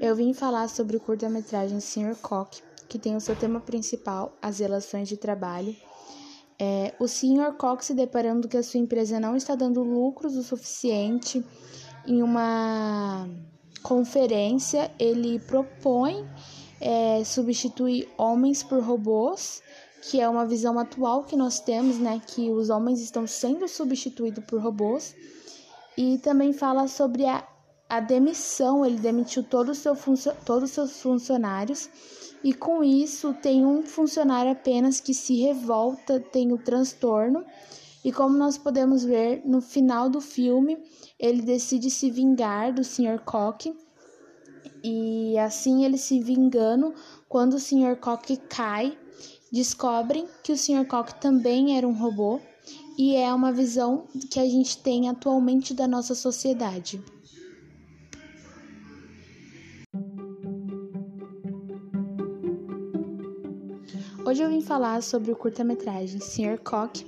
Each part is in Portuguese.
Eu vim falar sobre o curta-metragem Sr. Koch, que tem o seu tema principal as relações de trabalho. É, o Sr. Koch se deparando que a sua empresa não está dando lucros o suficiente em uma conferência, ele propõe é, substituir homens por robôs, que é uma visão atual que nós temos, né, que os homens estão sendo substituídos por robôs, e também fala sobre a a demissão, ele demitiu todo seu todos os seus funcionários e com isso tem um funcionário apenas que se revolta, tem o transtorno e como nós podemos ver no final do filme, ele decide se vingar do Sr. Koch e assim ele se vingando quando o Sr. Koch cai, descobrem que o Sr. Koch também era um robô e é uma visão que a gente tem atualmente da nossa sociedade. Hoje eu vim falar sobre o curta-metragem Sr. Koch,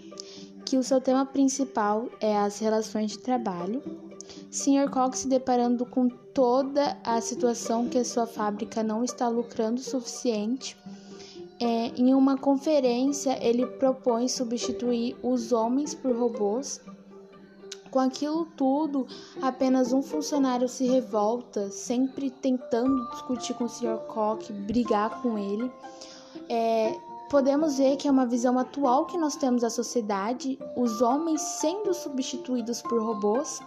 que o seu tema principal é as relações de trabalho. Sr. Koch se deparando com toda a situação que a sua fábrica não está lucrando o suficiente. É, em uma conferência, ele propõe substituir os homens por robôs. Com aquilo tudo, apenas um funcionário se revolta, sempre tentando discutir com o Sr. Koch, brigar com ele. É, podemos ver que é uma visão atual que nós temos da sociedade, os homens sendo substituídos por robôs.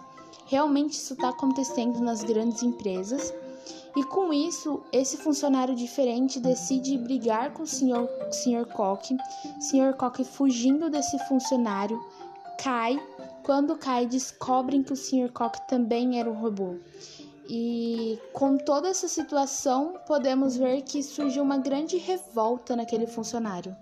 Realmente isso está acontecendo nas grandes empresas. E com isso, esse funcionário diferente decide brigar com o senhor, senhor Koch. Senhor Koch fugindo desse funcionário, cai. Quando cai, descobrem que o senhor Koch também era um robô. E com toda essa situação, podemos ver que surgiu uma grande revolta naquele funcionário.